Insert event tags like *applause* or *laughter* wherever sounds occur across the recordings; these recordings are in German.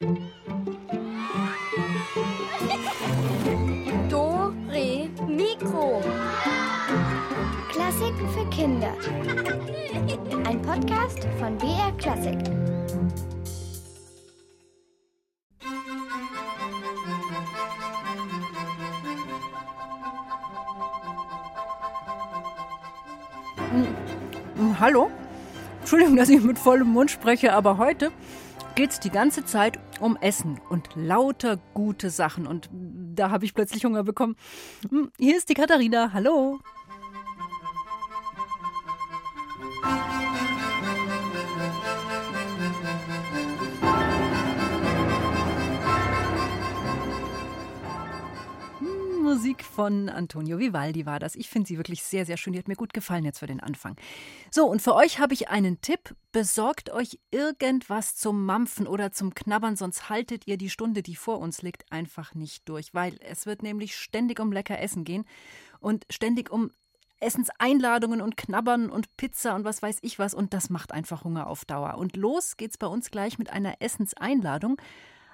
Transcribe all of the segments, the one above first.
Do, Re, Mikro. Klassiken für Kinder. Ein Podcast von BR Klassik. Hm, Hallo? Entschuldigung, dass ich mit vollem Mund spreche, aber heute geht es die ganze Zeit um Essen und lauter gute Sachen. Und da habe ich plötzlich Hunger bekommen. Hm, Hier ist die Katharina. Hallo. Musik von Antonio Vivaldi war das. Ich finde sie wirklich sehr, sehr schön. Die hat mir gut gefallen jetzt für den Anfang. So, und für euch habe ich einen Tipp. Besorgt euch irgendwas zum Mampfen oder zum Knabbern, sonst haltet ihr die Stunde, die vor uns liegt, einfach nicht durch. Weil es wird nämlich ständig um lecker Essen gehen und ständig um Essenseinladungen und Knabbern und Pizza und was weiß ich was. Und das macht einfach Hunger auf Dauer. Und los geht's bei uns gleich mit einer Essenseinladung.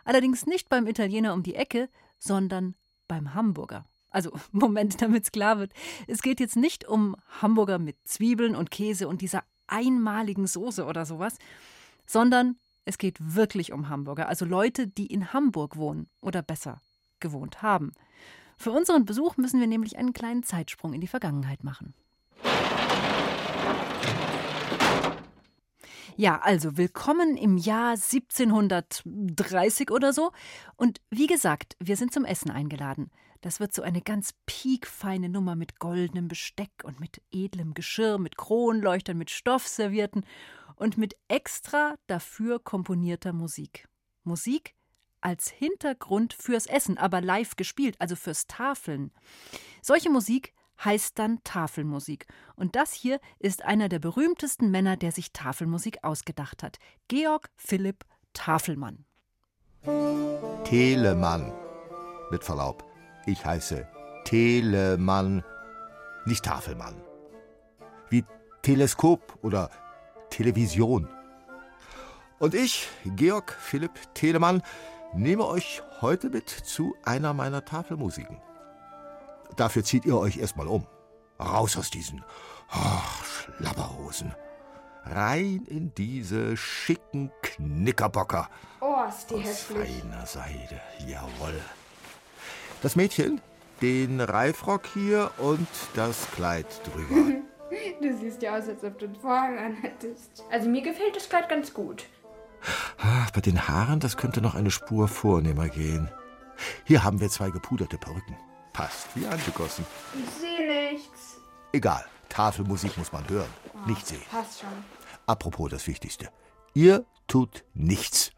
Allerdings nicht beim Italiener um die Ecke, sondern beim Hamburger. Also, *laughs* Moment, damit es klar wird. Es geht jetzt nicht um Hamburger mit Zwiebeln und Käse und dieser einmaligen Soße oder sowas, sondern es geht wirklich um Hamburger, also Leute, die in Hamburg wohnen oder besser gewohnt haben. Für unseren Besuch müssen wir nämlich einen kleinen Zeitsprung in die Vergangenheit machen. Ja, also willkommen im Jahr 1730 oder so. Und wie gesagt, wir sind zum Essen eingeladen. Das wird so eine ganz piekfeine Nummer mit goldenem Besteck und mit edlem Geschirr, mit Kronleuchtern, mit Stoffservierten und mit extra dafür komponierter Musik. Musik als Hintergrund fürs Essen, aber live gespielt, also fürs Tafeln. Solche Musik heißt dann Tafelmusik. Und das hier ist einer der berühmtesten Männer, der sich Tafelmusik ausgedacht hat. Georg Philipp Tafelmann. Telemann. Mit Verlaub, ich heiße Telemann, nicht Tafelmann. Wie Teleskop oder Television. Und ich, Georg Philipp Telemann, nehme euch heute mit zu einer meiner Tafelmusiken. Dafür zieht ihr euch erstmal um. Raus aus diesen oh, Schlabberhosen. Rein in diese schicken Knickerbocker. Oh, ist die Aus hässlich. feiner Seide, jawohl. Das Mädchen, den Reifrock hier und das Kleid drüber. *laughs* Du siehst ja aus, als ob du einen Vorhang anhättest. Also mir gefällt das Kleid ganz gut. Ah, Bei den Haaren, das könnte noch eine Spur vornehmer gehen. Hier haben wir zwei gepuderte Perücken. Passt wie angegossen. Ich sehe nichts. Egal, Tafelmusik muss man hören, nicht sehen. Passt schon. Apropos das Wichtigste. Ihr tut nichts.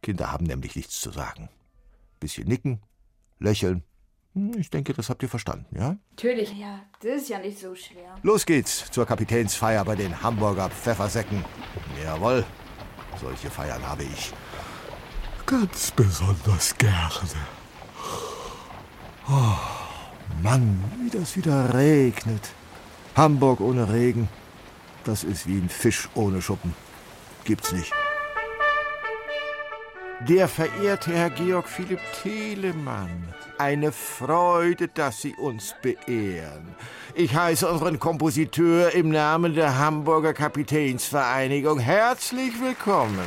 Kinder haben nämlich nichts zu sagen. Bisschen nicken, lächeln. Hm, Ich denke, das habt ihr verstanden, ja? Natürlich. Ja, das ist ja nicht so schwer. Los geht's zur Kapitänsfeier bei den Hamburger Pfeffersäcken. Jawohl, solche Feiern habe ich ganz besonders gerne. Oh, Mann, wie das wieder regnet. Hamburg ohne Regen, das ist wie ein Fisch ohne Schuppen. Gibt's nicht. Der verehrte Herr Georg Philipp Telemann. Eine Freude, dass Sie uns beehren. Ich heiße unseren Kompositeur im Namen der Hamburger Kapitänsvereinigung herzlich willkommen.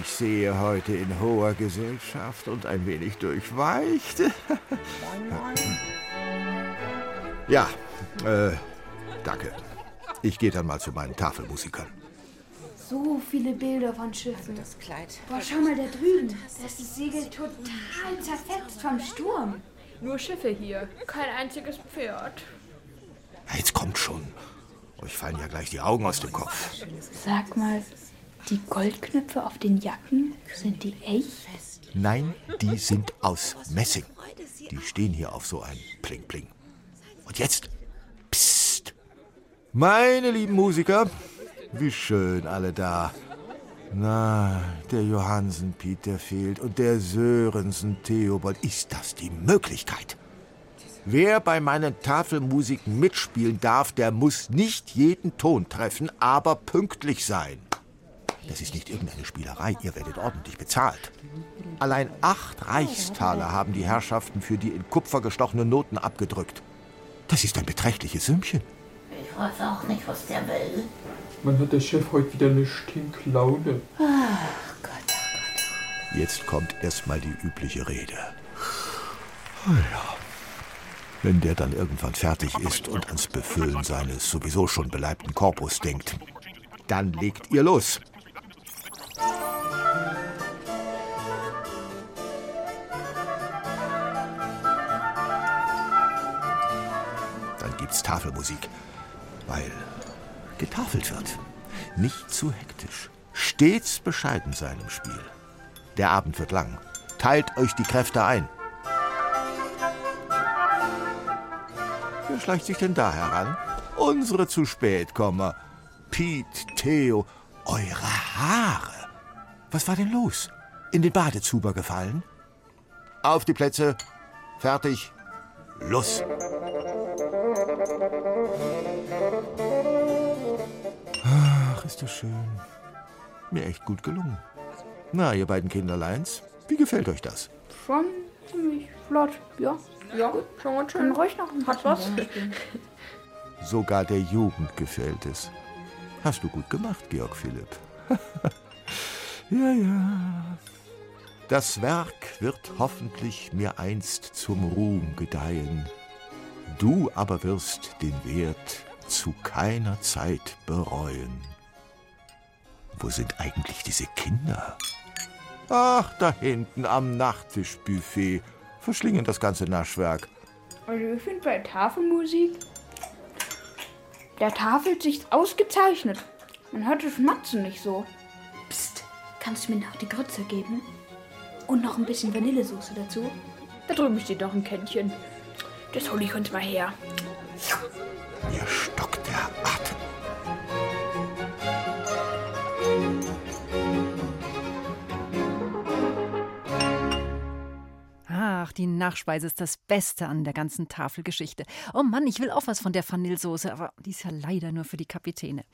Ich sehe heute in hoher Gesellschaft und ein wenig durchweicht. *laughs* ja, äh, danke. Ich gehe dann mal zu meinen Tafelmusikern. So viele Bilder von Schiffen. Das Kleid. Boah, schau mal da drüben. Da ist das Segel total zerfetzt vom Sturm. Nur Schiffe hier, kein einziges Pferd. Jetzt kommt schon. Euch fallen ja gleich die Augen aus dem Kopf. Sag mal, die Goldknöpfe auf den Jacken, sind die echt? Nein, die sind aus Messing. Die stehen hier auf so ein Pling Pling. Und jetzt, psst. Meine lieben Musiker, wie schön alle da. Na, der Johansen Piet, der fehlt. Und der Sörensen Theobald. Ist das die Möglichkeit? Wer bei meinen Tafelmusiken mitspielen darf, der muss nicht jeden Ton treffen, aber pünktlich sein. Das ist nicht irgendeine Spielerei, ihr werdet ordentlich bezahlt. Allein acht Reichstaler haben die Herrschaften für die in Kupfer gestochenen Noten abgedrückt. Das ist ein beträchtliches Sümmchen. Ich weiß auch nicht, was der will. Man hat der Chef heute wieder eine Stinklaune. Jetzt kommt erstmal die übliche Rede. Ja. Wenn der dann irgendwann fertig ist und ans Befüllen seines sowieso schon beleibten Korpus denkt, dann legt ihr los. Dann gibt's Tafelmusik, weil getafelt wird. Nicht zu hektisch. Stets bescheiden sein im Spiel. Der Abend wird lang. Teilt euch die Kräfte ein. Wer schleicht sich denn da heran? Unsere zu spät Komma. Piet, Theo, eure Haare. Was war denn los? In den Badezuber gefallen? Auf die Plätze. Fertig. Los. Ist das schön. Mir echt gut gelungen. Na, ihr beiden Kinderleins, wie gefällt euch das? Schon ziemlich flott, ja. Ja, schon ganz Kann schön. ruhig noch ein Hat was. Sogar der Jugend gefällt es. Hast du gut gemacht, Georg Philipp. *laughs* ja, ja. Das Werk wird hoffentlich mir einst zum Ruhm gedeihen. Du aber wirst den Wert zu keiner Zeit bereuen. Wo sind eigentlich diese Kinder? Ach, da hinten am Nachttischbuffet. Verschlingen das ganze Naschwerk. Also ich finde bei Tafelmusik, der tafelt sich ausgezeichnet. Man hört das Schmatzen nicht so. Psst, kannst du mir noch die Grütze geben? Und noch ein bisschen Vanillesoße dazu? Da drüben steht noch ein Kännchen. Das hole ich uns mal her. Mir stockt die Nachspeise ist das Beste an der ganzen Tafelgeschichte. Oh Mann, ich will auch was von der Vanillesoße, aber die ist ja leider nur für die Kapitäne.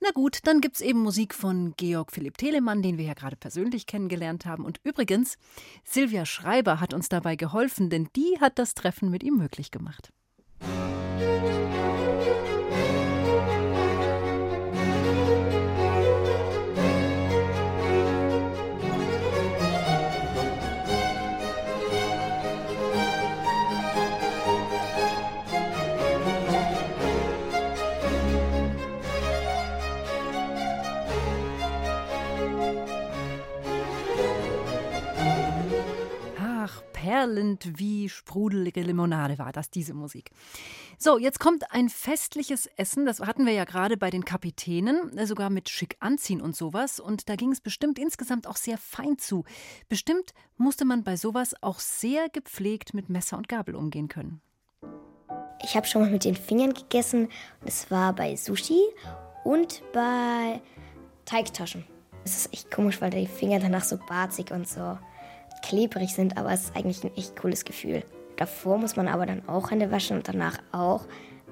Na gut, dann gibt's eben Musik von Georg Philipp Telemann, den wir ja gerade persönlich kennengelernt haben. Und übrigens, Silvia Schreiber hat uns dabei geholfen, denn die hat das Treffen mit ihm möglich gemacht. Ach, perlend wie sprudelige Limonade war das, diese Musik. So, jetzt kommt ein festliches Essen. Das hatten wir ja gerade bei den Kapitänen, äh, sogar mit schick anziehen und sowas. Und da ging es bestimmt insgesamt auch sehr fein zu. Bestimmt musste man bei sowas auch sehr gepflegt mit Messer und Gabel umgehen können. Ich habe schon mal mit den Fingern gegessen. Das war bei Sushi und bei Teigtaschen. Das ist echt komisch, weil die Finger danach so barzig und so klebrig sind, aber es ist eigentlich ein echt cooles Gefühl. Davor muss man aber dann auch Hände waschen und danach auch,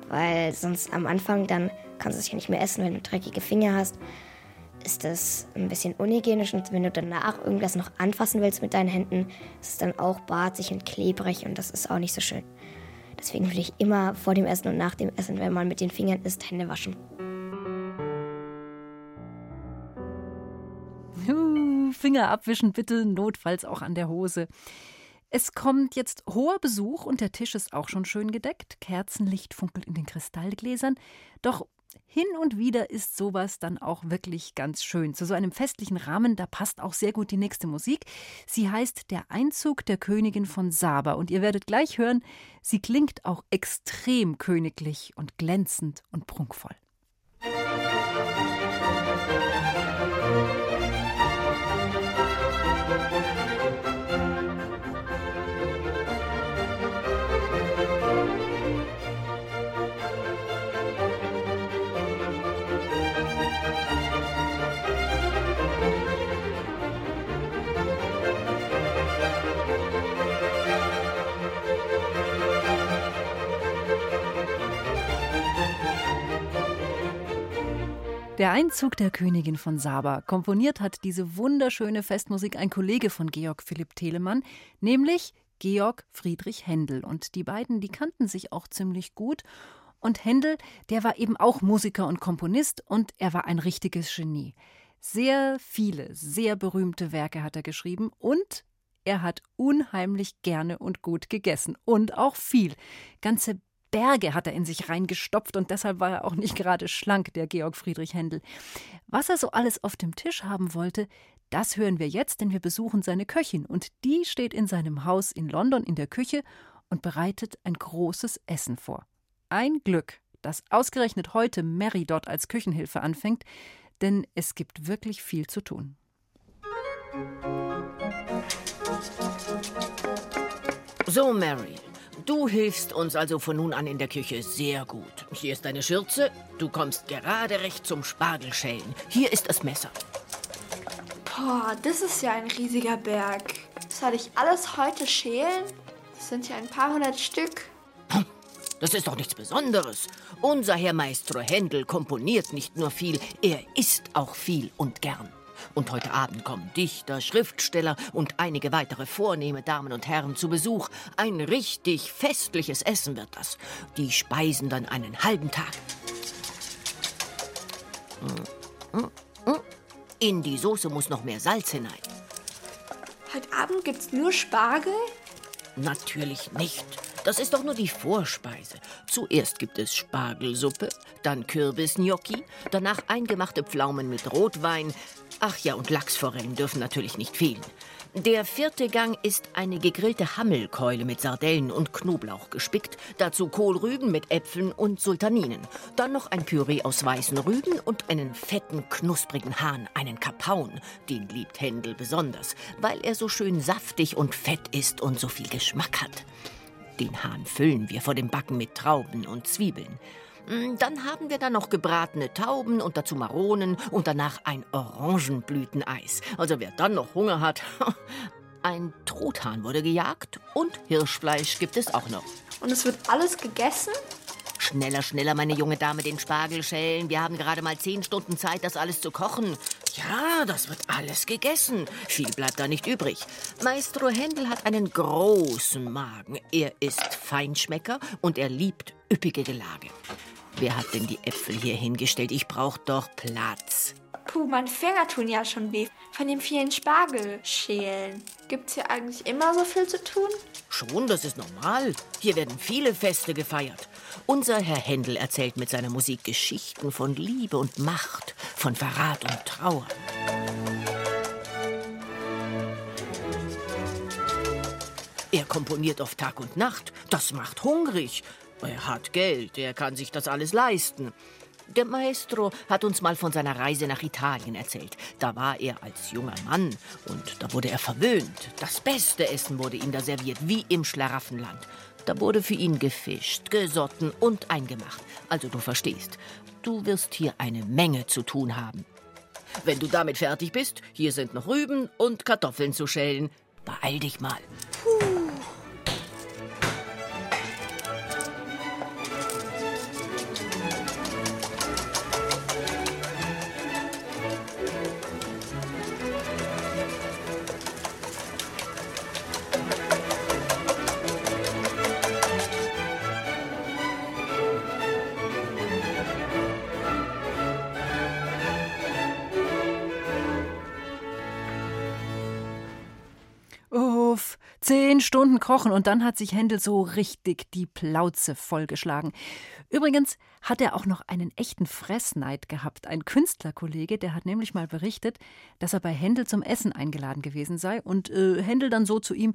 weil sonst am Anfang dann kannst du es ja nicht mehr essen, wenn du dreckige Finger hast. Ist das ein bisschen unhygienisch und wenn du danach irgendwas noch anfassen willst mit deinen Händen, ist es dann auch barzig und klebrig und das ist auch nicht so schön. Deswegen würde ich immer vor dem Essen und nach dem Essen, wenn man mit den Fingern isst, Hände waschen. Finger abwischen bitte, notfalls auch an der Hose. Es kommt jetzt hoher Besuch und der Tisch ist auch schon schön gedeckt. Kerzenlicht funkelt in den Kristallgläsern. Doch hin und wieder ist sowas dann auch wirklich ganz schön. Zu so einem festlichen Rahmen, da passt auch sehr gut die nächste Musik. Sie heißt Der Einzug der Königin von Saba und ihr werdet gleich hören, sie klingt auch extrem königlich und glänzend und prunkvoll. Der Einzug der Königin von Saba. Komponiert hat diese wunderschöne Festmusik ein Kollege von Georg Philipp Telemann, nämlich Georg Friedrich Händel. Und die beiden, die kannten sich auch ziemlich gut. Und Händel, der war eben auch Musiker und Komponist und er war ein richtiges Genie. Sehr viele, sehr berühmte Werke hat er geschrieben und er hat unheimlich gerne und gut gegessen und auch viel. Ganze Berge hat er in sich reingestopft und deshalb war er auch nicht gerade schlank, der Georg Friedrich Händel. Was er so alles auf dem Tisch haben wollte, das hören wir jetzt, denn wir besuchen seine Köchin und die steht in seinem Haus in London in der Küche und bereitet ein großes Essen vor. Ein Glück, dass ausgerechnet heute Mary dort als Küchenhilfe anfängt, denn es gibt wirklich viel zu tun. So, Mary, Du hilfst uns also von nun an in der Küche sehr gut. Hier ist deine Schürze. Du kommst gerade recht zum Spargelschälen. Hier ist das Messer. Boah, das ist ja ein riesiger Berg. Soll ich alles heute schälen? Das sind ja ein paar hundert Stück. Das ist doch nichts Besonderes. Unser Herr Maestro Händel komponiert nicht nur viel, er isst auch viel und gern. Und heute Abend kommen Dichter, Schriftsteller und einige weitere vornehme Damen und Herren zu Besuch. Ein richtig festliches Essen wird das. Die speisen dann einen halben Tag. In die Soße muss noch mehr Salz hinein. Heute Abend gibt's nur Spargel? Natürlich nicht. Das ist doch nur die Vorspeise. Zuerst gibt es Spargelsuppe, dann Kürbisgnocchi, danach eingemachte Pflaumen mit Rotwein, Ach ja, und Lachsforellen dürfen natürlich nicht fehlen. Der vierte Gang ist eine gegrillte Hammelkeule mit Sardellen und Knoblauch gespickt, dazu Kohlrüben mit Äpfeln und Sultaninen, dann noch ein Püree aus weißen Rüben und einen fetten, knusprigen Hahn, einen Kapaun. Den liebt Händel besonders, weil er so schön saftig und fett ist und so viel Geschmack hat. Den Hahn füllen wir vor dem Backen mit Trauben und Zwiebeln. Mm, dann haben wir da noch gebratene Tauben und dazu Maronen und danach ein Orangenblüteneis. Also wer dann noch Hunger hat. *laughs* Ein Truthahn wurde gejagt und Hirschfleisch gibt es auch noch. Und es wird alles gegessen? Schneller, schneller, meine junge Dame, den Spargel schälen. Wir haben gerade mal zehn Stunden Zeit, das alles zu kochen. Ja, das wird alles gegessen. Viel bleibt da nicht übrig. Maestro Händel hat einen großen Magen. Er ist Feinschmecker und er liebt üppige Gelage. Wer hat denn die Äpfel hier hingestellt? Ich brauch doch Platz. Puh, meine Finger tun ja schon weh von dem vielen Spargelschälen. Gibt's hier eigentlich immer so viel zu tun? Schon, das ist normal. Hier werden viele Feste gefeiert. Unser Herr Händel erzählt mit seiner Musik Geschichten von Liebe und Macht, von Verrat und Trauer. Er komponiert auf Tag und Nacht. Das macht hungrig. Er hat Geld, er kann sich das alles leisten. Der Maestro hat uns mal von seiner Reise nach Italien erzählt. Da war er als junger Mann und da wurde er verwöhnt. Das beste Essen wurde ihm da serviert, wie im Schlaraffenland. Da wurde für ihn gefischt, gesotten und eingemacht. Also du verstehst, du wirst hier eine Menge zu tun haben. Wenn du damit fertig bist, hier sind noch Rüben und Kartoffeln zu schälen. Beeil dich mal. Puh. Stunden kochen und dann hat sich Händel so richtig die Plauze vollgeschlagen. Übrigens hat er auch noch einen echten Fressneid gehabt. Ein Künstlerkollege, der hat nämlich mal berichtet, dass er bei Händel zum Essen eingeladen gewesen sei und äh, Händel dann so zu ihm,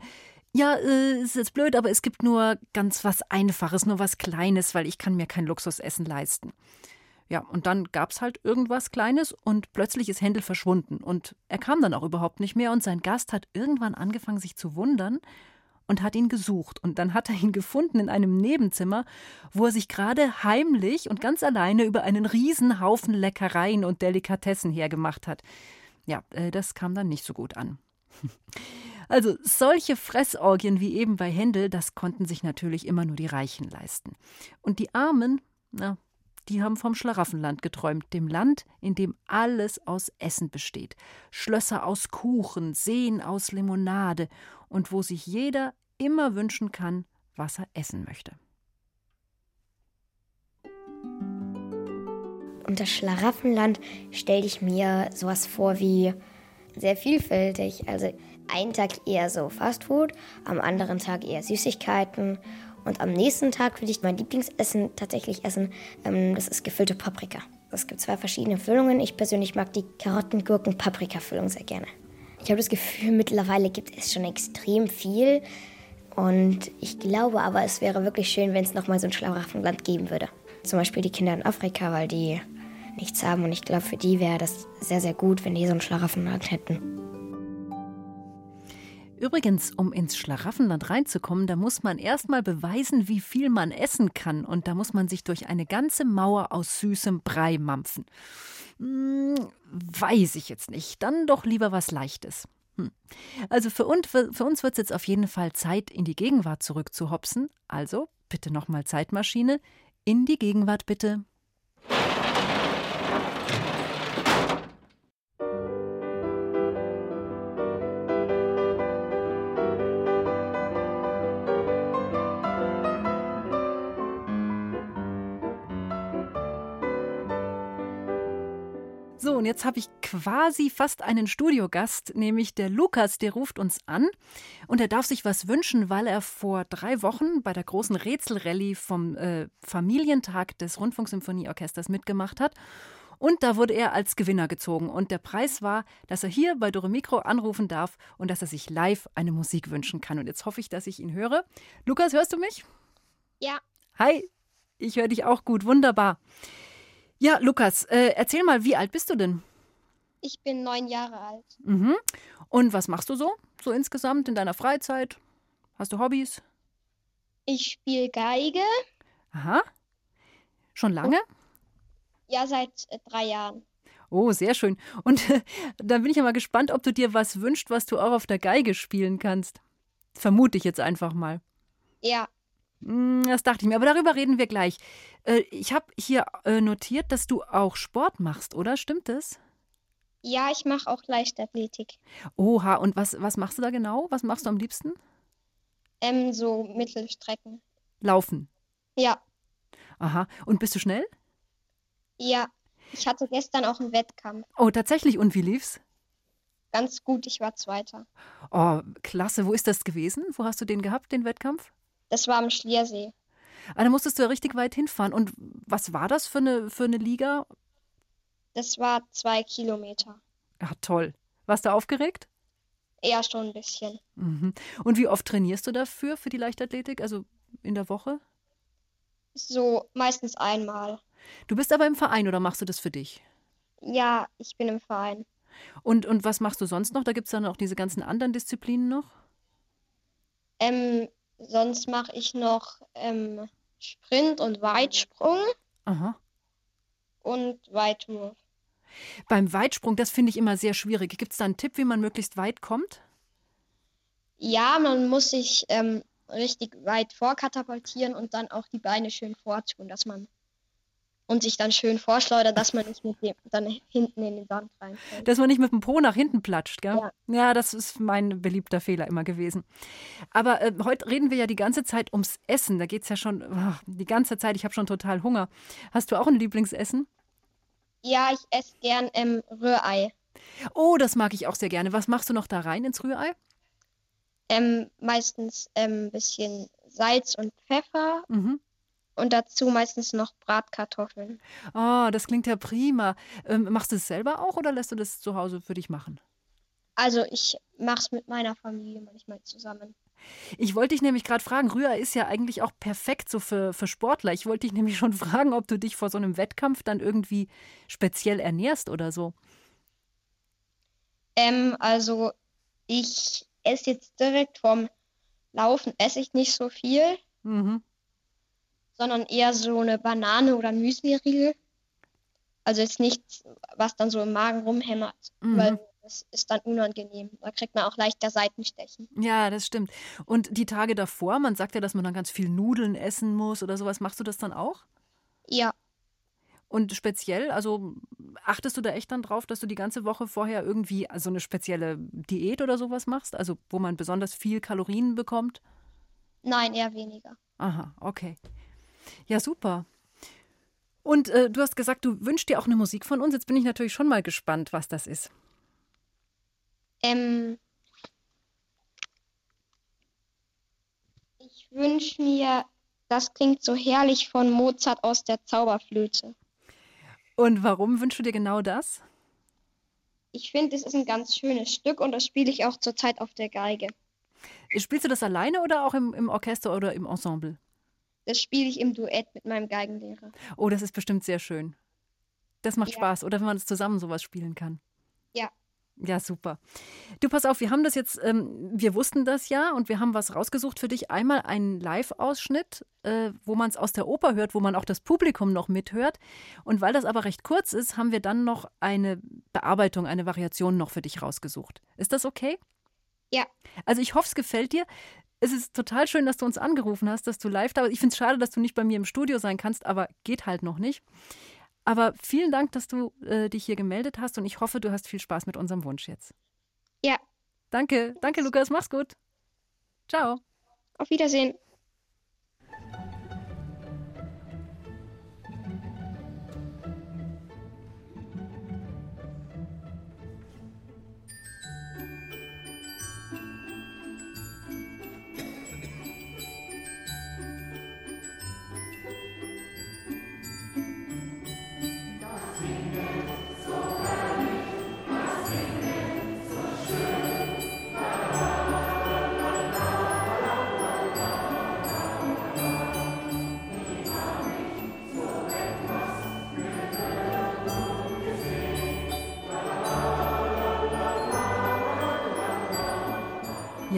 ja, äh, ist jetzt blöd, aber es gibt nur ganz was Einfaches, nur was Kleines, weil ich kann mir kein Luxusessen leisten. Ja, und dann gab es halt irgendwas Kleines und plötzlich ist Händel verschwunden. Und er kam dann auch überhaupt nicht mehr und sein Gast hat irgendwann angefangen, sich zu wundern und hat ihn gesucht. Und dann hat er ihn gefunden in einem Nebenzimmer, wo er sich gerade heimlich und ganz alleine über einen Riesenhaufen Leckereien und Delikatessen hergemacht hat. Ja, äh, das kam dann nicht so gut an. *laughs* Also solche Fressorgien wie eben bei Händel, das konnten sich natürlich immer nur die Reichen leisten. Und die Armen, na, die haben vom Schlaraffenland geträumt, dem Land, in dem alles aus Essen besteht. Schlösser aus Kuchen, Seen aus Limonade und wo sich jeder immer wünschen kann, was er essen möchte. Unter Schlaraffenland stelle ich mir sowas vor wie sehr vielfältig. Also einen Tag eher so Fastfood, am anderen Tag eher Süßigkeiten und am nächsten Tag würde ich mein Lieblingsessen tatsächlich essen. Ähm, das ist gefüllte Paprika. Es gibt zwei verschiedene Füllungen. Ich persönlich mag die Karotten-Gurken-Paprika-Füllung sehr gerne. Ich habe das Gefühl, mittlerweile gibt es schon extrem viel. Und ich glaube aber, es wäre wirklich schön, wenn es nochmal so ein Schlaraffenland geben würde. Zum Beispiel die Kinder in Afrika, weil die nichts haben. Und ich glaube, für die wäre das sehr, sehr gut, wenn die so ein Schlaraffenland hätten. Übrigens, um ins Schlaraffenland reinzukommen, da muss man erstmal beweisen, wie viel man essen kann. Und da muss man sich durch eine ganze Mauer aus süßem Brei mampfen. Hm, weiß ich jetzt nicht. Dann doch lieber was Leichtes. Hm. Also für uns, uns wird es jetzt auf jeden Fall Zeit, in die Gegenwart zurückzuhopsen. Also bitte nochmal Zeitmaschine. In die Gegenwart bitte. Und jetzt habe ich quasi fast einen Studiogast, nämlich der Lukas, der ruft uns an und er darf sich was wünschen, weil er vor drei Wochen bei der großen Rätselrallye vom äh, Familientag des Rundfunksymphonieorchesters mitgemacht hat. Und da wurde er als Gewinner gezogen. Und der Preis war, dass er hier bei Dore Mikro anrufen darf und dass er sich live eine Musik wünschen kann. Und jetzt hoffe ich, dass ich ihn höre. Lukas, hörst du mich? Ja. Hi, ich höre dich auch gut. Wunderbar. Ja, Lukas, äh, erzähl mal, wie alt bist du denn? Ich bin neun Jahre alt. Mhm. Und was machst du so? So insgesamt in deiner Freizeit? Hast du Hobbys? Ich spiele Geige. Aha. Schon lange? Ja, seit äh, drei Jahren. Oh, sehr schön. Und äh, *laughs* dann bin ich ja mal gespannt, ob du dir was wünschst, was du auch auf der Geige spielen kannst. Vermute ich jetzt einfach mal. Ja. Hm, Das dachte ich mir, aber darüber reden wir gleich. Äh, Ich habe hier äh, notiert, dass du auch Sport machst, oder? Stimmt das? Ja, ich mache auch Leichtathletik. Oha, und was, was machst du da genau? Was machst du am liebsten? Ähm, so Mittelstrecken. Laufen. Ja, Aha. Und bist du schnell? ja. Ich hatte gestern auch einen Wettkampf. Oh, tatsächlich. Und wie lief's? Ganz gut, ich war Zweiter. Oh, klasse. Wo ist das gewesen? Wo hast du den gehabt, den Wettkampf? Das war am Schliersee. Ah, da musstest du ja richtig weit hinfahren. Und was war das für eine, für eine Liga? Das war zwei Kilometer. Ja, toll. Warst du aufgeregt? Eher schon ein bisschen. Mhm. Und wie oft trainierst du dafür, für die Leichtathletik? Also in der Woche? So meistens einmal. Du bist aber im Verein oder machst du das für dich? Ja, ich bin im Verein. Und, und was machst du sonst noch? Da gibt es dann auch diese ganzen anderen Disziplinen noch? Ähm, sonst mache ich noch ähm, Sprint und Weitsprung Aha. und Weitwurf. Beim Weitsprung, das finde ich immer sehr schwierig. Gibt es da einen Tipp, wie man möglichst weit kommt? Ja, man muss sich ähm, richtig weit vorkatapultieren und dann auch die Beine schön vortun, dass man und sich dann schön vorschleudert, dass man nicht mit dem dann hinten in den Sand reinfällt. Dass man nicht mit dem Po nach hinten platscht, gell? Ja. Ja, das ist mein beliebter Fehler immer gewesen. Aber äh, heute reden wir ja die ganze Zeit ums Essen. Da geht es ja schon oh, die ganze Zeit. Ich habe schon total Hunger. Hast du auch ein Lieblingsessen? Ja, ich esse gern ähm, Rührei. Oh, das mag ich auch sehr gerne. Was machst du noch da rein ins Rührei? Ähm, meistens ein ähm, bisschen Salz und Pfeffer Mhm. Und dazu meistens noch Bratkartoffeln. Oh, das klingt ja prima. Ähm, machst du es selber auch oder lässt du das zu Hause für dich machen? Also ich mache es mit meiner Familie manchmal zusammen. Ich wollte dich nämlich gerade fragen, Rührei ist ja eigentlich auch perfekt so für, für Sportler. Ich wollte dich nämlich schon *laughs* fragen, ob du dich vor so einem Wettkampf dann irgendwie speziell ernährst oder so. Ähm, also ich esse jetzt direkt vom Laufen esse ich nicht so viel, Mhm. Sondern eher so eine Banane oder ein Müsli-Riegel. Also jetzt nichts, was dann so im Magen rumhämmert, Mhm. weil das ist dann unangenehm. Da kriegt man auch leichter Seitenstechen. Ja, das stimmt. Und die Tage davor, man sagt ja, dass man dann ganz viel Nudeln essen muss oder sowas. Machst du das dann auch? Ja, Und speziell, also achtest du da echt dann drauf, dass du die ganze Woche vorher irgendwie so also eine spezielle Diät oder sowas machst? Also wo man besonders viel Kalorien bekommt? Nein, eher weniger. Aha, okay. Ja, super. Und äh, du hast gesagt, du wünschst dir auch eine Musik von uns. Jetzt bin ich natürlich schon mal gespannt, was das ist. Ähm, ich wünsche mir, das klingt so herrlich von Mozart aus der Zauberflöte. Und warum wünschst du dir genau das? Ich finde, es ist ein ganz schönes Stück und das spiele ich auch zurzeit auf der Geige. Spielst du das alleine oder auch im, im Orchester oder im Ensemble? Das spiele ich im Duett mit meinem Geigenlehrer. Oh, das ist bestimmt sehr schön. Das macht ja. Spaß, oder wenn man es zusammen sowas spielen kann. Ja. Ja, super. Du, pass auf, wir haben das jetzt, ähm, wir wussten das ja und wir haben was rausgesucht für dich. Einmal einen Live-Ausschnitt, äh, wo man es aus der Oper hört, wo man auch das Publikum noch mithört. Und weil das aber recht kurz ist, haben wir dann noch eine Bearbeitung, eine Variation noch für dich rausgesucht. Ist das okay? Ja. Also ich hoffe, es gefällt dir. Es ist total schön, dass du uns angerufen hast, dass du live da bist. Ich finde es schade, dass du nicht bei mir im Studio sein kannst, aber geht halt noch nicht. Aber vielen Dank, dass du äh, dich hier gemeldet hast und ich hoffe, du hast viel Spaß mit unserem Wunsch jetzt. Ja. Danke, danke Lukas, mach's gut. Ciao. Auf Wiedersehen.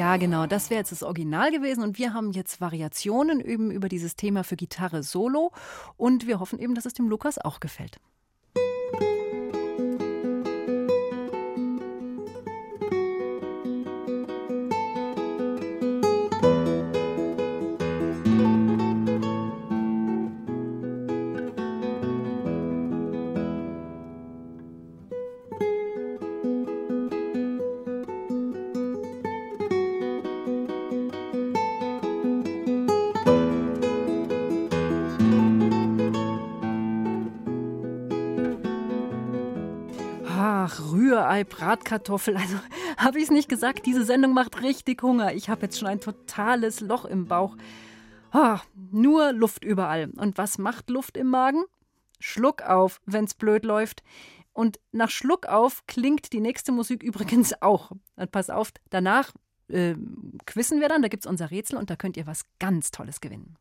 Ja, genau, das wäre jetzt das Original gewesen und wir haben jetzt Variationen eben über dieses Thema für Gitarre solo und wir hoffen eben, dass es dem Lukas auch gefällt. Bratkartoffel. Also *laughs* habe ich es nicht gesagt, diese Sendung macht richtig Hunger. Ich habe jetzt schon ein totales Loch im Bauch. Oh, nur Luft überall. Und was macht Luft im Magen? Schluck auf, wenn's blöd läuft. Und nach Schluck auf klingt die nächste Musik übrigens *laughs* auch. Und pass auf, danach äh, quissen wir dann, da gibt es unser Rätsel und da könnt ihr was ganz Tolles gewinnen.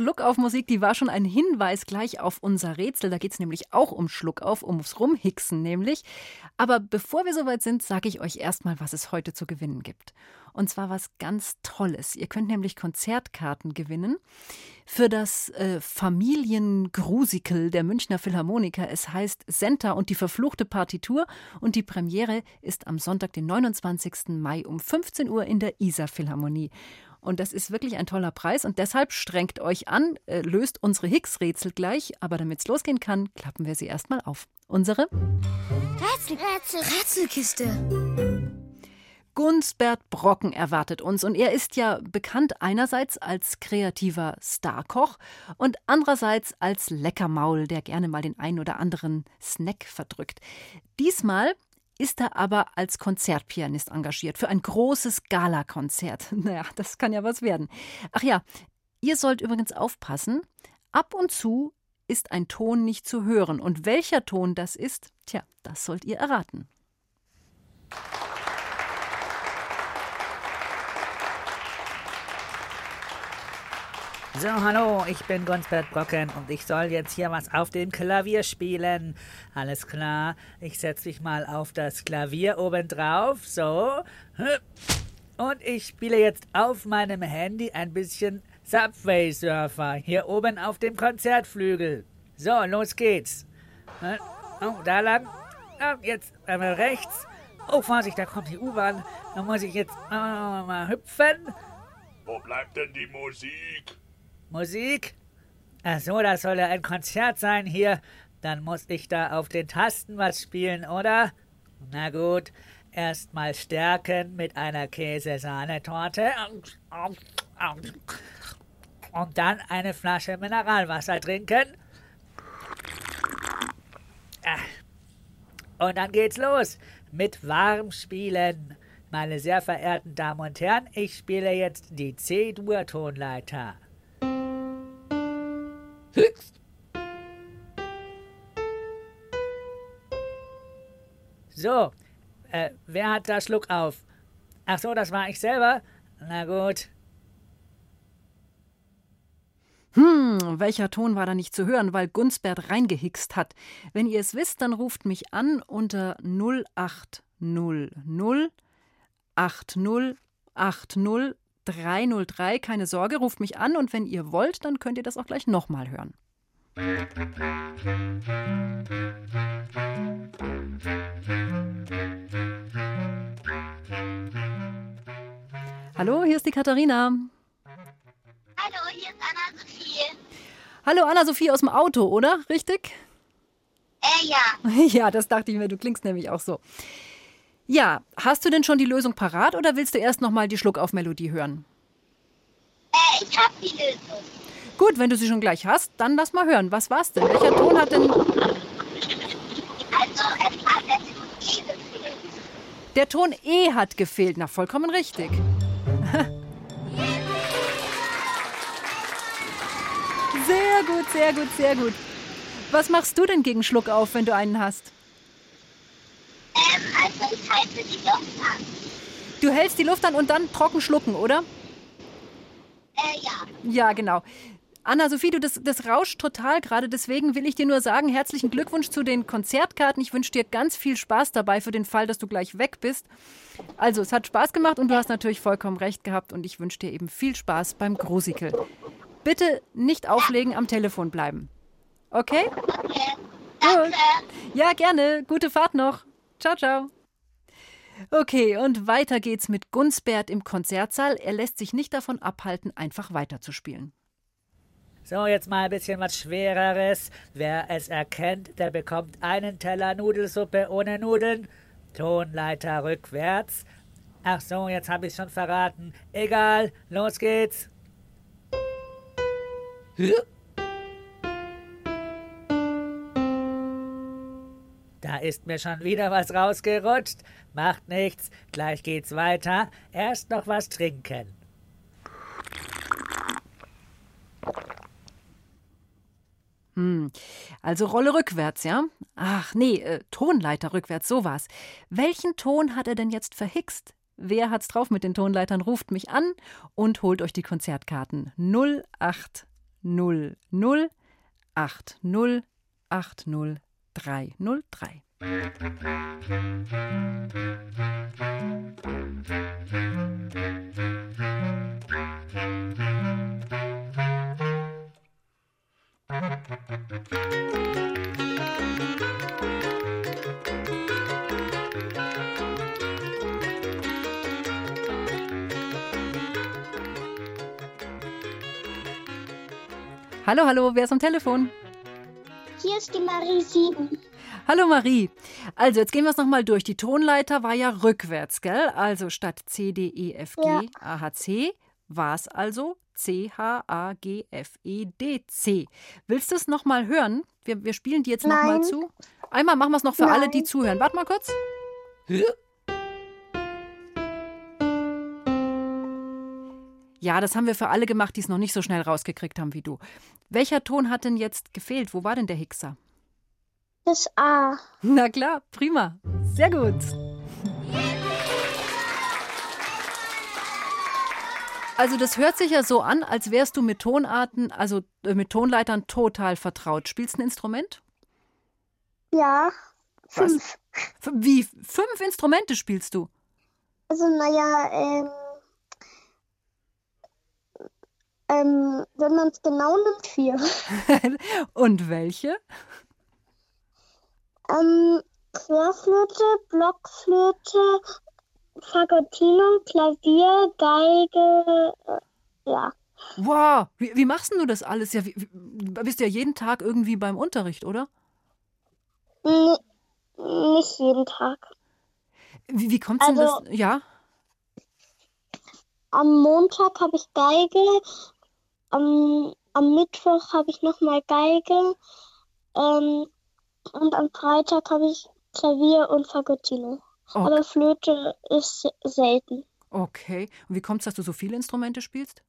Schluckauf-Musik, die war schon ein Hinweis gleich auf unser Rätsel. Da geht es nämlich auch um Schluckauf, ums Rumhixen nämlich. Aber bevor wir soweit sind, sage ich euch erstmal, was es heute zu gewinnen gibt. Und zwar was ganz Tolles. Ihr könnt nämlich Konzertkarten gewinnen für das äh, Familiengrusikel der Münchner Philharmoniker. Es heißt Senta und die verfluchte Partitur. Und die Premiere ist am Sonntag, den 29. Mai um 15 Uhr in der Isar Philharmonie. Und das ist wirklich ein toller Preis. Und deshalb strengt euch an, äh, löst unsere Higgs-Rätsel gleich. Aber damit es losgehen kann, klappen wir sie erstmal auf. Unsere Rätsel, Rätsel, Rätselkiste. Gunsbert Brocken erwartet uns und er ist ja bekannt einerseits als kreativer Starkoch und andererseits als Leckermaul, der gerne mal den einen oder anderen Snack verdrückt. Diesmal ist er aber als Konzertpianist engagiert für ein großes Galakonzert. *laughs* Naja, das kann ja was werden. Ach ja, ihr sollt übrigens aufpassen. Ab und zu ist ein Ton nicht zu hören. Und welcher Ton das ist, tja, das sollt ihr erraten. So, hallo, ich bin Gunsbert Brocken und ich soll jetzt hier was auf dem Klavier spielen. Alles klar, ich setze mich mal auf das Klavier oben drauf, so. Und ich spiele jetzt auf meinem Handy ein bisschen Subway Surfer hier oben auf dem Konzertflügel. So, los geht's. Oh, da lang. Oh, jetzt einmal rechts. Oh, Vorsicht, da kommt die U-Bahn. Da muss ich jetzt äh, mal hüpfen. Wo bleibt denn die Musik? Musik? Ach so, das soll ja ein Konzert sein hier. Dann muss ich da auf den Tasten was spielen, oder? Na gut, erstmal stärken mit einer Käsesahnetorte. Und dann eine Flasche Mineralwasser trinken. Und dann geht's los mit warm spielen. Meine sehr verehrten Damen und Herren, ich spiele jetzt die C-Dur-Tonleiter. Höchst. So, äh, wer hat da Schluck auf? Ach so, das war ich selber? Na gut. Hm, welcher Ton war da nicht zu hören, weil Gunsbert reingehickst hat? Wenn ihr es wisst, dann ruft mich an unter 0800 80 80 303. Keine Sorge, ruft mich an und wenn ihr wollt, dann könnt ihr das auch gleich nochmal hören. Hallo, hier ist die Katharina. Hallo, hier ist Anna-Sophie. Hallo, Anna-Sophie aus dem Auto, oder? Richtig? Äh, ja. *laughs* Ja, das dachte ich mir, du klingst nämlich auch so. Ja, hast du denn schon die Lösung parat oder willst du erst noch mal die Schluckauf-Melodie hören? Äh, ich habe die Lösung. Gut, wenn du sie schon gleich hast, dann lass mal hören. Was war's denn? Welcher Ton hat denn. Also, es hat der Ton E gefehlt. Der Ton E hat gefehlt. Na, vollkommen richtig. *laughs* Sehr gut, sehr gut, sehr gut. Was machst du denn gegen Schluckauf, wenn du einen hast? Also ich halte die Luft an. Du hältst die Luft an und dann trocken schlucken, oder? Äh, ja. Ja, genau. Anna-Sophie, du, das, das rauscht total gerade. Deswegen will ich dir nur sagen, herzlichen Glückwunsch zu den Konzertkarten. Ich wünsche dir ganz viel Spaß dabei für den Fall, dass du gleich weg bist. Also, es hat Spaß gemacht und du hast natürlich vollkommen recht gehabt. Und ich wünsche dir eben viel Spaß beim Grusikel. Bitte nicht auflegen, am Telefon bleiben. Okay? Okay. Danke. Ja, gerne. Gute Fahrt noch. Ciao, ciao. Okay, und weiter geht's mit Gunsbert im Konzertsaal. Er lässt sich nicht davon abhalten, einfach weiterzuspielen. So, jetzt mal ein bisschen was Schwereres. Wer es erkennt, der bekommt einen Teller Nudelsuppe ohne Nudeln. Tonleiter rückwärts. Ach so, jetzt habe ich schon verraten. Egal, los geht's. *laughs* Da ist mir schon wieder was rausgerutscht. Macht nichts, gleich geht's weiter. Erst noch was trinken. Hm, also Rolle rückwärts, ja? Ach nee, äh, Tonleiter rückwärts, so war's. Welchen Ton hat er denn jetzt verhixt? Wer hat's drauf mit den Tonleitern? Ruft mich an und holt euch die Konzertkarten 0800 80 80 303. Hallo, hallo, wer ist am Telefon? Hier ist die Marie 7. Hallo Marie. Also, jetzt gehen wir es nochmal durch. Die Tonleiter war ja rückwärts, gell? Also statt C, D, E, F, G, Ja. A, H, C war es also C, H, A, G, F, E, D, C. Willst du es nochmal hören? Wir, wir spielen die jetzt nochmal Nein. zu. Einmal machen wir es noch für alle, die Nein. zuhören. Warte mal kurz. Ja, das haben wir für alle gemacht, die es noch nicht so schnell rausgekriegt haben wie du. Welcher Ton hat denn jetzt gefehlt? Wo war denn der Hickser? Das A. Na klar, prima. Sehr gut. Also das hört sich ja so an, als wärst du mit Tonarten, also äh, mit Tonleitern total vertraut. Spielst du ein Instrument? Ja. Was? Fünf. F- Wie? Fünf Instrumente spielst du? Also, naja, ähm. Ähm, wenn man es genau nimmt, vier. *laughs* Und welche? Ähm, Querflöte, Blockflöte, Fagottino, Klavier, Geige, äh, ja. Wow, wie, wie machst denn du das alles? Ja, wie, bist du ja jeden Tag irgendwie beim Unterricht, oder? N nicht jeden Tag. Wie, wie kommt's denn Also- das? Ja? Am Montag habe ich Geige, am, am Mittwoch habe ich nochmal Geige, ähm, und am Freitag habe ich Klavier und Fagottino. Okay. Aber Flöte ist se- selten. Okay. Und wie kommt's, dass du so viele Instrumente spielst?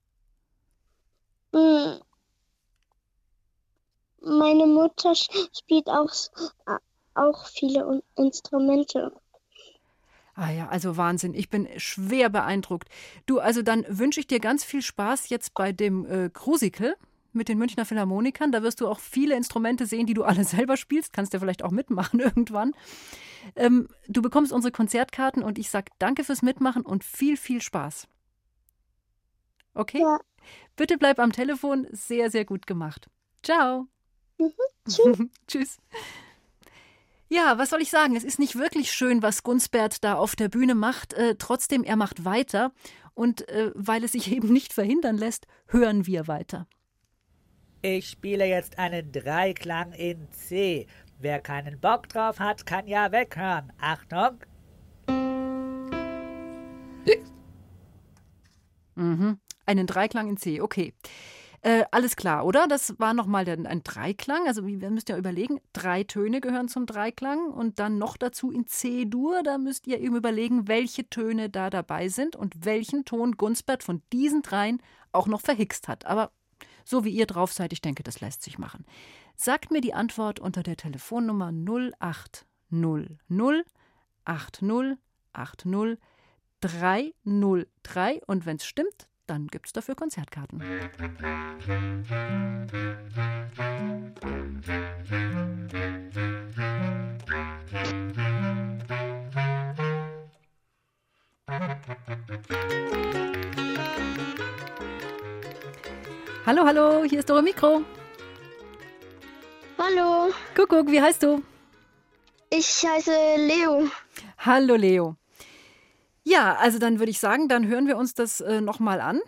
Hm. Meine Mutter spielt auch, auch viele Instrumente. Ah ja, also Wahnsinn. Ich bin schwer beeindruckt. Du, also dann wünsche ich dir ganz viel Spaß jetzt bei dem äh, Crucicle mit den Münchner Philharmonikern. Da wirst du auch viele Instrumente sehen, die du alle *laughs* selber spielst. Kannst du vielleicht auch mitmachen *laughs* irgendwann. Ähm, du bekommst unsere Konzertkarten und ich sag danke fürs Mitmachen und viel, viel Spaß. Okay? Ja. Bitte bleib am Telefon. Sehr, sehr gut gemacht. Ciao. *laughs* Tschüss. Tschüss. Ja, was soll ich sagen? Es ist nicht wirklich schön, was Gunsbert da auf der Bühne macht. Äh, trotzdem, er macht weiter. Und äh, weil es sich *laughs* eben nicht verhindern lässt, hören wir weiter. Ich spiele jetzt einen Dreiklang in C. Wer keinen Bock drauf hat, kann ja weghören. Achtung! Mhm. Einen Dreiklang in C, okay. Äh, alles klar, oder? Das war nochmal ein Dreiklang. Also wir müsst ja überlegen, drei Töne gehören zum Dreiklang und dann noch dazu in C-Dur. Da müsst ihr eben überlegen, welche Töne da dabei sind und welchen Ton Gunsbert von diesen dreien auch noch verhixt hat. Aber so wie ihr drauf seid, ich denke, das lässt sich machen. Sagt mir die Antwort unter der Telefonnummer 0800 80 80 303 und wenn es stimmt, dann gibt es dafür Konzertkarten. Hallo, hallo, hier ist Dore Mikro. Hallo, Kuckuck, wie heißt du? ich heiße Leo. Hallo, Leo. Ja, also dann würde ich sagen, dann hören wir uns das äh, nochmal an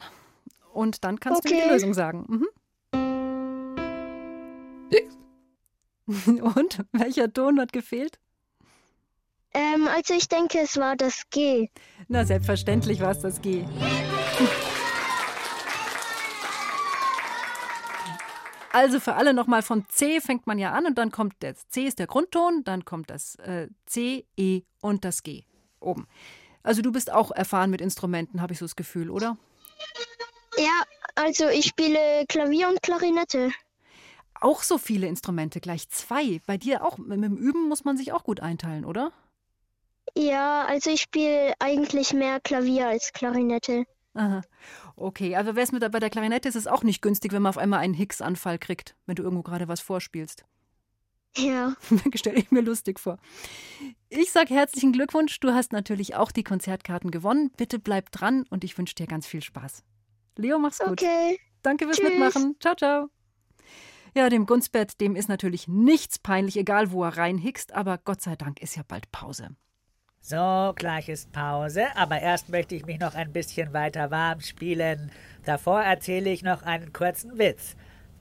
und dann kannst du mir die Okay. Lösung sagen. Mhm. *laughs* Und welcher Ton hat gefehlt? Ähm, also ich denke, es war das G. Na, selbstverständlich war es das G. Also für alle nochmal vom C fängt man ja an und dann kommt das C ist der Grundton, dann kommt das äh, C, E und das G oben. Also du bist auch erfahren mit Instrumenten, habe ich so das Gefühl, oder? Ja, also ich spiele Klavier und Klarinette. Auch so viele Instrumente, gleich zwei. Bei dir auch. Mit dem Üben muss man sich auch gut einteilen, oder? Ja, also ich spiele eigentlich mehr Klavier als Klarinette. Aha. Okay, aber wär's mit der, bei der Klarinette ist es auch nicht günstig, wenn man auf einmal einen Hicks-Anfall kriegt, wenn du irgendwo gerade was vorspielst. Ja. *laughs* Stelle ich mir lustig vor. Ich sage herzlichen Glückwunsch. Du hast natürlich auch die Konzertkarten gewonnen. Bitte bleib dran und ich wünsche dir ganz viel Spaß. Leo, mach's gut. Okay. Danke fürs Tschüss. Mitmachen. Ciao, ciao. Ja, dem Gunstbett, dem ist natürlich nichts peinlich, egal wo er reinhickst, aber Gott sei Dank ist ja bald Pause. So, gleich ist Pause, aber erst möchte ich mich noch ein bisschen weiter warm spielen. Davor erzähle ich noch einen kurzen Witz.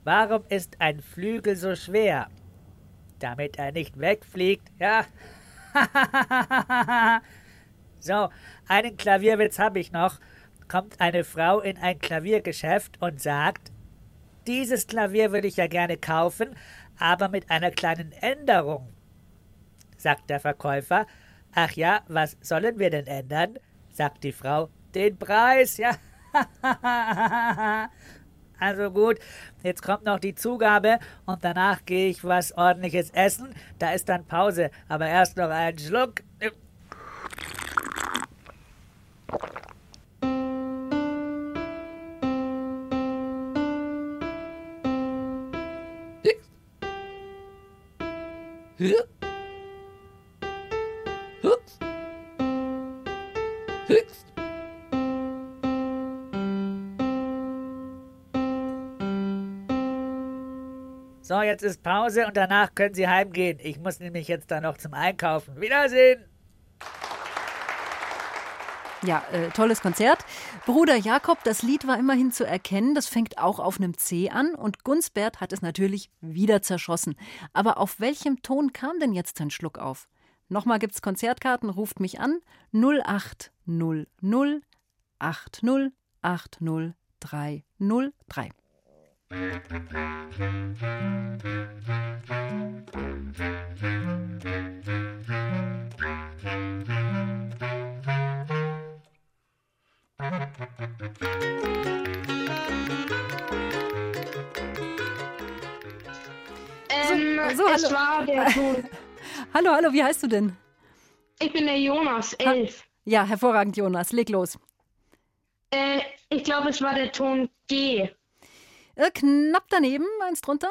Warum ist ein Flügel so schwer? Damit er nicht wegfliegt, ja. *laughs* so, einen Klavierwitz habe ich noch. Kommt eine Frau in ein Klaviergeschäft und sagt, dieses Klavier würde ich ja gerne kaufen, aber mit einer kleinen Änderung. Sagt der Verkäufer, ach ja, was sollen wir denn ändern? Sagt die Frau, den Preis, ja. *laughs* also gut, jetzt kommt noch die Zugabe und danach gehe ich was ordentliches essen. Da ist dann Pause, aber erst noch einen Schluck. So, jetzt ist Pause und danach können Sie heimgehen. Ich muss nämlich jetzt da noch zum Einkaufen. Wiedersehen! Ja, äh, tolles Konzert. Bruder Jakob, das Lied war immerhin zu erkennen. Das fängt auch auf einem C an und Gunsbert hat es natürlich wieder zerschossen. Aber auf welchem Ton kam denn jetzt sein Schluck auf? Nochmal gibt's Konzertkarten, ruft mich an 0800 80 80 303. Ähm, so, es hallo. war der *laughs* Ton. Hallo, hallo, wie heißt du denn? Ich bin der Jonas, elf. Ja, hervorragend, Jonas. Leg los. Äh, ich glaube, es war der Ton G. Äh, knapp daneben, eins drunter.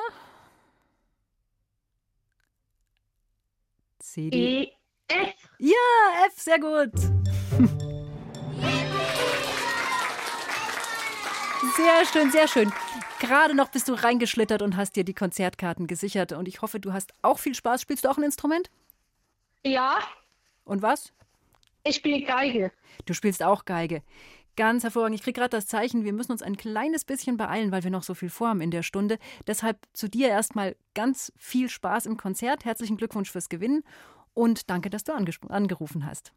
C, D. E, F. Ja, F, sehr gut. Sehr schön, sehr schön. Gerade noch bist du reingeschlittert und hast dir die Konzertkarten gesichert. Und ich hoffe, du hast auch viel Spaß. Spielst du auch ein Instrument? Ja. Und was? Ich spiele Geige. Du spielst auch Geige. Ganz hervorragend. Ich kriege gerade das Zeichen, wir müssen uns ein kleines bisschen beeilen, weil wir noch so viel vorhaben in der Stunde. Deshalb zu dir erstmal ganz viel Spaß im Konzert. Herzlichen Glückwunsch fürs Gewinnen und danke, dass du ange angerufen hast.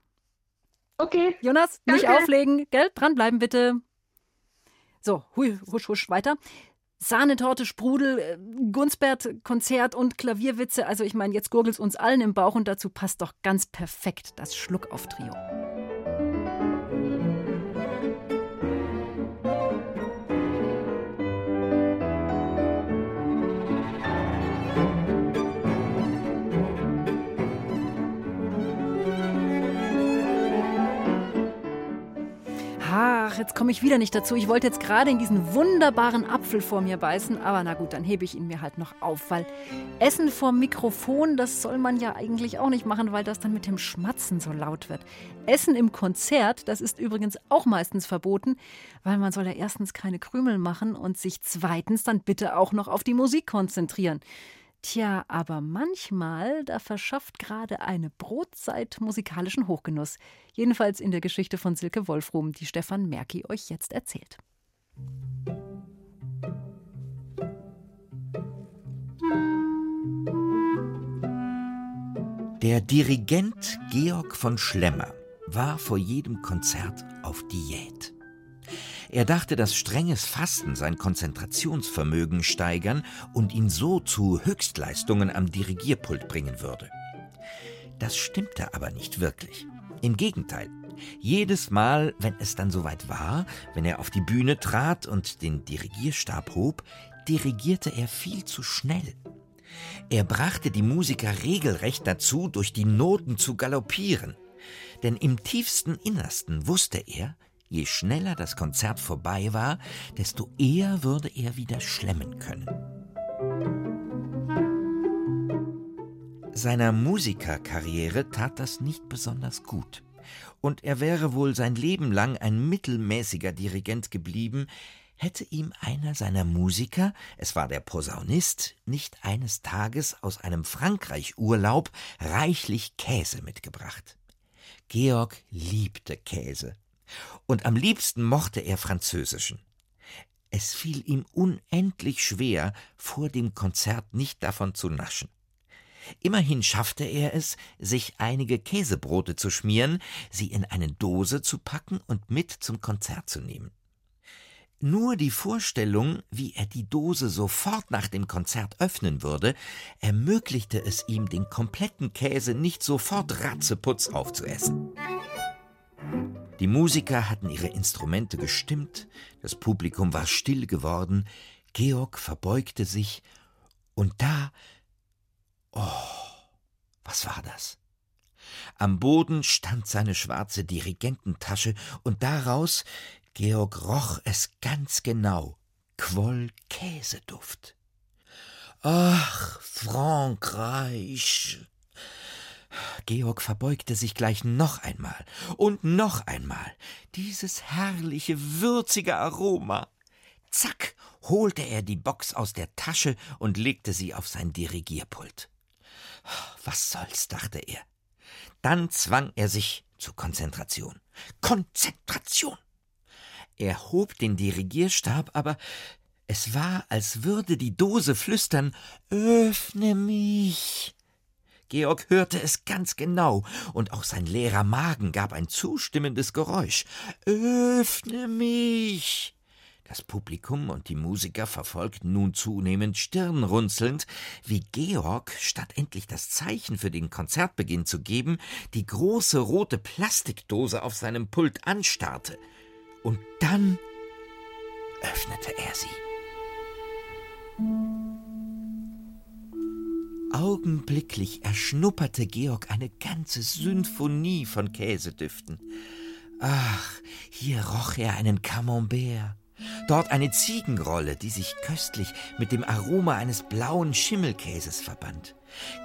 Okay. Jonas, nicht Danke. auflegen, gell? Dranbleiben bitte. So, hui, husch, husch, weiter. Sahnetorte, Sprudel, äh, Gunsbert, Konzert und Klavierwitze. Also ich meine, jetzt gurgelt's uns allen im Bauch und dazu passt doch ganz perfekt das Schluckauf-Trio. Ach, jetzt komme ich wieder nicht dazu. Ich wollte jetzt gerade in diesen wunderbaren Apfel vor mir beißen, aber na gut, dann hebe ich ihn mir halt noch auf, weil Essen vor Mikrofon, das soll man ja eigentlich auch nicht machen, weil das dann mit dem Schmatzen so laut wird. Essen im Konzert, das ist übrigens auch meistens verboten, weil man soll ja erstens keine Krümel machen und sich zweitens dann bitte auch noch auf die Musik konzentrieren. Tja, aber manchmal, da verschafft gerade eine Brotzeit musikalischen Hochgenuss. Jedenfalls in der Geschichte von Silke Wolfrum, die Stefan Merki euch jetzt erzählt. Der Dirigent Georg von Schlemmer war vor jedem Konzert auf Diät. Er dachte, dass strenges Fasten sein Konzentrationsvermögen steigern und ihn so zu Höchstleistungen am Dirigierpult bringen würde. Das stimmte aber nicht wirklich. Im Gegenteil. Jedes Mal, wenn es dann soweit war, wenn er auf die Bühne trat und den Dirigierstab hob, dirigierte er viel zu schnell. Er brachte die Musiker regelrecht dazu, durch die Noten zu galoppieren. Denn im tiefsten Innersten wusste er, je schneller das Konzert vorbei war, desto eher würde er wieder schlemmen können. Seiner Musikerkarriere tat das nicht besonders gut. Und er wäre wohl sein Leben lang ein mittelmäßiger Dirigent geblieben, hätte ihm einer seiner Musiker, es war der Posaunist, nicht eines Tages aus einem Frankreich-Urlaub reichlich Käse mitgebracht. Georg liebte Käse. Und am liebsten mochte er französischen. Es fiel ihm unendlich schwer, vor dem Konzert nicht davon zu naschen. Immerhin schaffte er es, sich einige Käsebrote zu schmieren, sie in eine Dose zu packen und mit zum Konzert zu nehmen. Nur die Vorstellung, wie er die Dose sofort nach dem Konzert öffnen würde, ermöglichte es ihm, den kompletten Käse nicht sofort ratzeputz aufzuessen. Die Musiker hatten ihre Instrumente gestimmt, das Publikum war still geworden, Georg verbeugte sich, und da Oh, was war das? Am Boden stand seine schwarze Dirigententasche, und daraus, Georg roch es ganz genau, quoll Käseduft. Ach, Frankreich! Georg verbeugte sich gleich noch einmal und noch einmal. Dieses herrliche, würzige Aroma. Zack, holte er die Box aus der Tasche und legte sie auf sein Dirigierpult. Was soll's, dachte er. Dann zwang er sich zur Konzentration. Konzentration! Er hob den Dirigierstab, aber es war, als würde die Dose flüstern Öffne mich. Georg hörte es ganz genau, und auch sein leerer Magen gab ein zustimmendes Geräusch. Öffne mich. Das Publikum und die Musiker verfolgten nun zunehmend stirnrunzelnd, wie Georg, statt endlich das Zeichen für den Konzertbeginn zu geben, die große rote Plastikdose auf seinem Pult anstarrte. Und dann öffnete er sie. Augenblicklich erschnupperte Georg eine ganze Symphonie von Käsedüften. Ach, hier roch er einen Camembert, Dort eine Ziegenrolle, die sich köstlich mit dem Aroma eines blauen Schimmelkäses verband.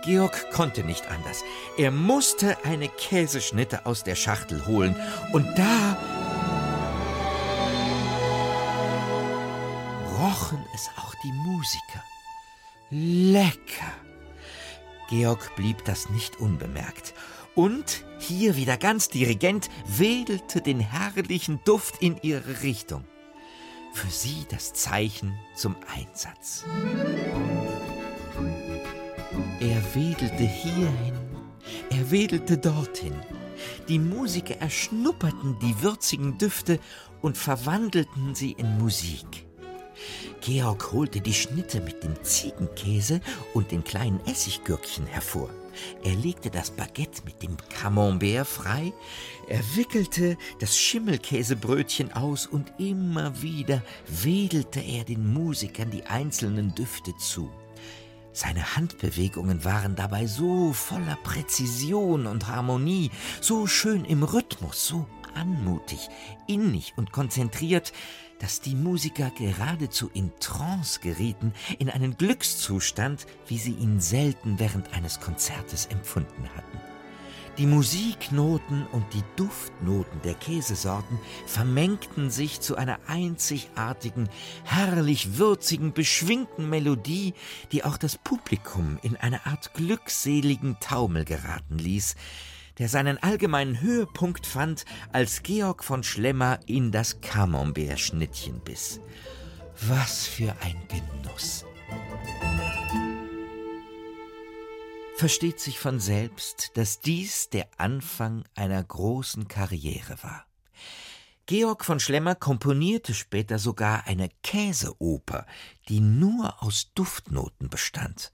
Georg konnte nicht anders. Er musste eine Käseschnitte aus der Schachtel holen. Und da rochen es auch die Musiker. Lecker! Georg blieb das nicht unbemerkt. Und hier wieder ganz dirigent wedelte den herrlichen Duft in ihre Richtung für sie das Zeichen zum Einsatz. Er wedelte hierhin, er wedelte dorthin. Die Musiker erschnupperten die würzigen Düfte und verwandelten sie in Musik. Georg holte die Schnitte mit dem Ziegenkäse und den kleinen Essiggürkchen hervor. Er legte das Baguette mit dem Camembert frei, er wickelte das Schimmelkäsebrötchen aus und immer wieder wedelte er den Musikern die einzelnen Düfte zu. Seine Handbewegungen waren dabei so voller Präzision und Harmonie, so schön im Rhythmus, so anmutig, innig und konzentriert, dass die Musiker geradezu in Trance gerieten, in einen Glückszustand, wie sie ihn selten während eines Konzertes empfunden hatten. Die Musiknoten und die Duftnoten der Käsesorten vermengten sich zu einer einzigartigen, herrlich würzigen, beschwingten Melodie, die auch das Publikum in eine Art glückseligen Taumel geraten ließ, der seinen allgemeinen Höhepunkt fand, als Georg von Schlemmer in das Camembert-Schnittchen biss. Was für ein Genuss! Versteht sich von selbst, dass dies der Anfang einer großen Karriere war. Georg von Schlemmer komponierte später sogar eine Käseoper, die nur aus Duftnoten bestand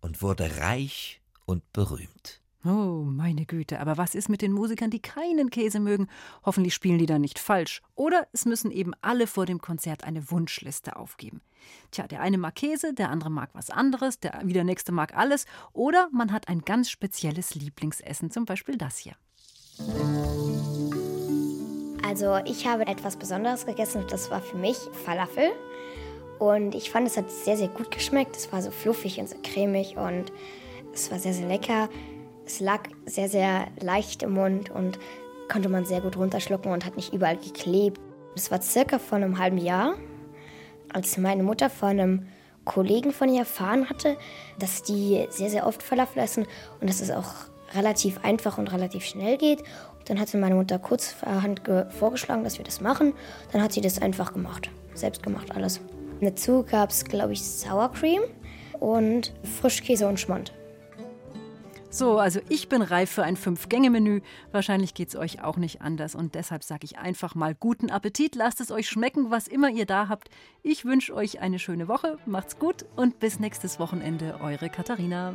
und wurde reich und berühmt. Oh, meine Güte, aber was ist mit den Musikern, die keinen Käse mögen? Hoffentlich spielen die dann nicht falsch. Oder es müssen eben alle vor dem Konzert eine Wunschliste aufgeben. Tja, der eine mag Käse, der andere mag was anderes, der wieder nächste mag alles. Oder man hat ein ganz spezielles Lieblingsessen, zum Beispiel das hier. Also ich habe etwas Besonderes gegessen das war für mich Falafel. Und ich fand, es hat sehr, sehr gut geschmeckt. Es war so fluffig und so cremig und es war sehr, sehr lecker. Es lag sehr, sehr leicht im Mund und konnte man sehr gut runterschlucken und hat nicht überall geklebt. Es war circa vor einem halben Jahr, als meine Mutter von einem Kollegen von ihr erfahren hatte, dass die sehr, sehr oft Falafel essen und dass es auch relativ einfach und relativ schnell geht. Und dann hatte meine Mutter kurzerhand vorgeschlagen, dass wir das machen. Dann hat sie das einfach gemacht. selbst gemacht alles. Dazu gab es, glaube ich, Sour Cream und Frischkäse und Schmand. So, also ich bin reif für ein Fünf-Gänge-Menü. Wahrscheinlich geht es euch auch nicht anders. Und deshalb sage ich einfach mal guten Appetit. Lasst es euch schmecken, was immer ihr da habt. Ich wünsche euch eine schöne Woche. Macht's gut und bis nächstes Wochenende. Eure Katharina.